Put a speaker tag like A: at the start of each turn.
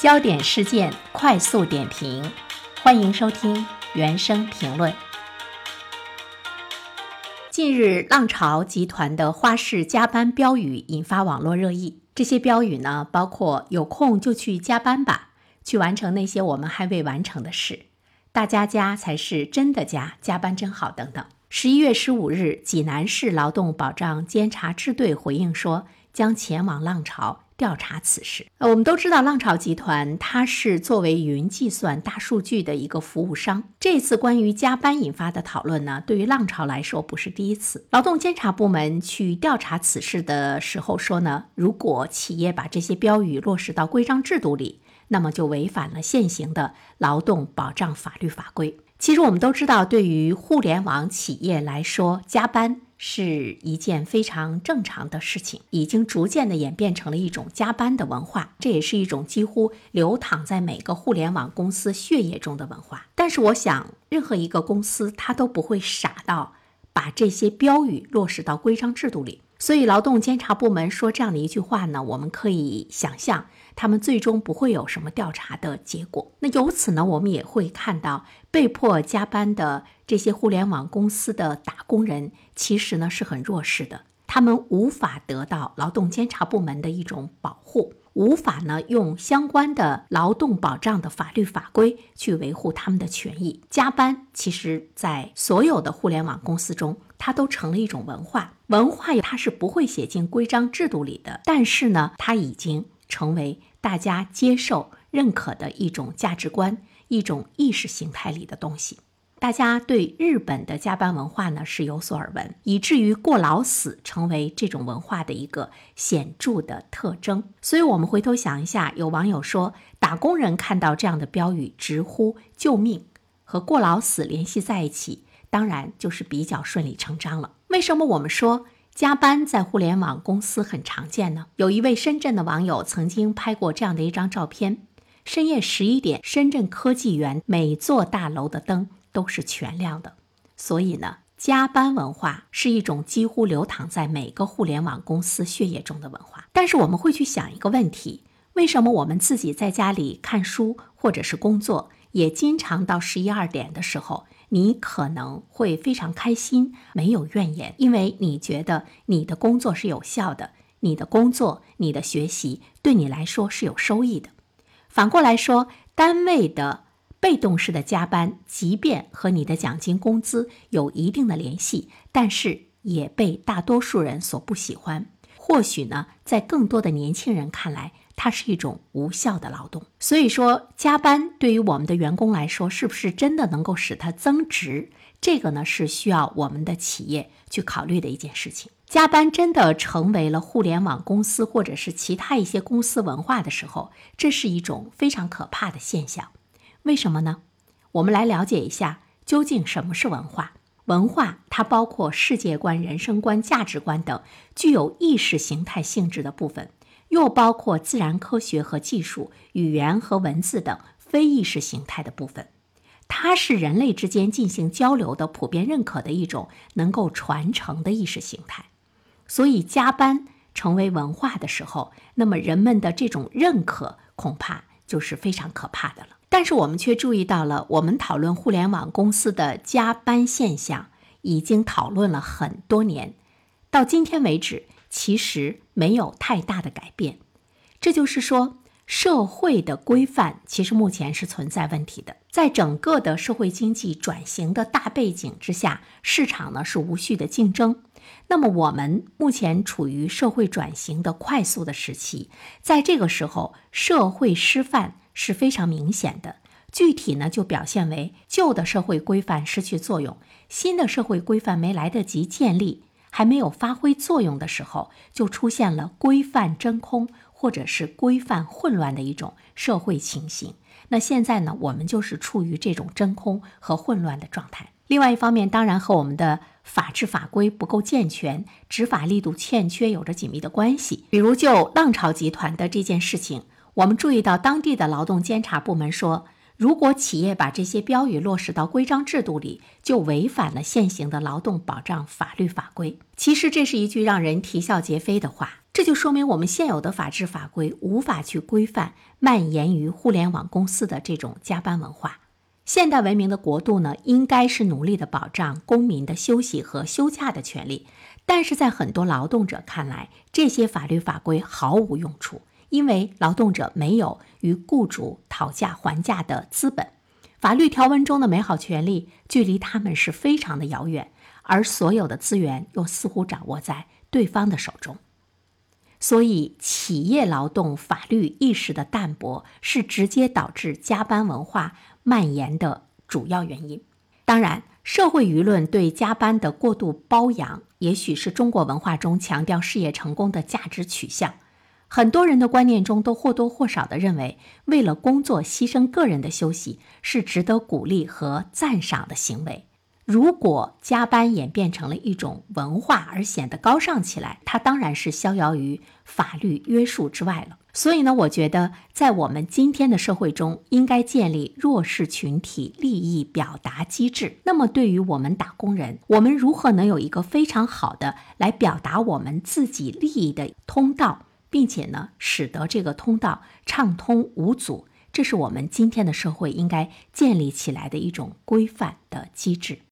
A: 焦点事件快速点评，欢迎收听原声评论。近日，浪潮集团的花式加班标语引发网络热议。这些标语呢，包括“有空就去加班吧，去完成那些我们还未完成的事”，“大家家才是真的家，加班真好”等等。十一月十五日，济南市劳动保障监察支队回应说，将前往浪潮。调查此事，呃，我们都知道浪潮集团它是作为云计算、大数据的一个服务商。这次关于加班引发的讨论呢，对于浪潮来说不是第一次。劳动监察部门去调查此事的时候说呢，如果企业把这些标语落实到规章制度里，那么就违反了现行的劳动保障法律法规。其实我们都知道，对于互联网企业来说，加班。是一件非常正常的事情，已经逐渐的演变成了一种加班的文化，这也是一种几乎流淌在每个互联网公司血液中的文化。但是，我想，任何一个公司，它都不会傻到把这些标语落实到规章制度里。所以，劳动监察部门说这样的一句话呢，我们可以想象，他们最终不会有什么调查的结果。那由此呢，我们也会看到，被迫加班的这些互联网公司的打工人，其实呢是很弱势的，他们无法得到劳动监察部门的一种保护。无法呢用相关的劳动保障的法律法规去维护他们的权益。加班其实，在所有的互联网公司中，它都成了一种文化。文化它是不会写进规章制度里的，但是呢，它已经成为大家接受、认可的一种价值观、一种意识形态里的东西。大家对日本的加班文化呢是有所耳闻，以至于过劳死成为这种文化的一个显著的特征。所以，我们回头想一下，有网友说，打工人看到这样的标语，直呼救命，和过劳死联系在一起，当然就是比较顺理成章了。为什么我们说加班在互联网公司很常见呢？有一位深圳的网友曾经拍过这样的一张照片：深夜十一点，深圳科技园每座大楼的灯。都是全亮的，所以呢，加班文化是一种几乎流淌在每个互联网公司血液中的文化。但是我们会去想一个问题：为什么我们自己在家里看书或者是工作，也经常到十一二点的时候，你可能会非常开心，没有怨言，因为你觉得你的工作是有效的，你的工作、你的学习对你来说是有收益的。反过来说，单位的。被动式的加班，即便和你的奖金工资有一定的联系，但是也被大多数人所不喜欢。或许呢，在更多的年轻人看来，它是一种无效的劳动。所以说，加班对于我们的员工来说，是不是真的能够使它增值？这个呢，是需要我们的企业去考虑的一件事情。加班真的成为了互联网公司或者是其他一些公司文化的时候，这是一种非常可怕的现象。为什么呢？我们来了解一下，究竟什么是文化？文化它包括世界观、人生观、价值观等具有意识形态性质的部分，又包括自然科学和技术、语言和文字等非意识形态的部分。它是人类之间进行交流的普遍认可的一种能够传承的意识形态。所以，加班成为文化的时候，那么人们的这种认可恐怕就是非常可怕的了。但是我们却注意到了，我们讨论互联网公司的加班现象，已经讨论了很多年，到今天为止，其实没有太大的改变。这就是说，社会的规范其实目前是存在问题的。在整个的社会经济转型的大背景之下，市场呢是无序的竞争。那么我们目前处于社会转型的快速的时期，在这个时候，社会失范。是非常明显的，具体呢就表现为旧的社会规范失去作用，新的社会规范没来得及建立，还没有发挥作用的时候，就出现了规范真空或者是规范混乱的一种社会情形。那现在呢，我们就是处于这种真空和混乱的状态。另外一方面，当然和我们的法治法规不够健全、执法力度欠缺有着紧密的关系。比如就浪潮集团的这件事情。我们注意到，当地的劳动监察部门说，如果企业把这些标语落实到规章制度里，就违反了现行的劳动保障法律法规。其实，这是一句让人啼笑皆非的话。这就说明我们现有的法制法规无法去规范蔓延于互联网公司的这种加班文化。现代文明的国度呢，应该是努力的保障公民的休息和休假的权利。但是在很多劳动者看来，这些法律法规毫无用处，因为劳动者没有与雇主讨价还价的资本。法律条文中的美好权利距离他们是非常的遥远，而所有的资源又似乎掌握在对方的手中。所以，企业劳动法律意识的淡薄是直接导致加班文化蔓延的主要原因。当然，社会舆论对加班的过度褒扬，也许是中国文化中强调事业成功的价值取向。很多人的观念中都或多或少的认为，为了工作牺牲个人的休息是值得鼓励和赞赏的行为。如果加班演变成了一种文化而显得高尚起来，它当然是逍遥于法律约束之外了。所以呢，我觉得在我们今天的社会中，应该建立弱势群体利益表达机制。那么，对于我们打工人，我们如何能有一个非常好的来表达我们自己利益的通道，并且呢，使得这个通道畅通无阻？这是我们今天的社会应该建立起来的一种规范的机制。